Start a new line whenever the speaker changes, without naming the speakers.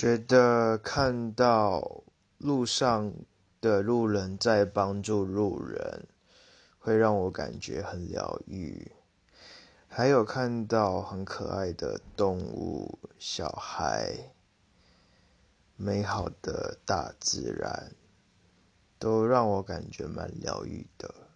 觉得看到路上的路人在帮助路人会让我感觉很疗愈。还有看到很可爱的动物小孩美好的大自然都让我感觉蛮疗愈的。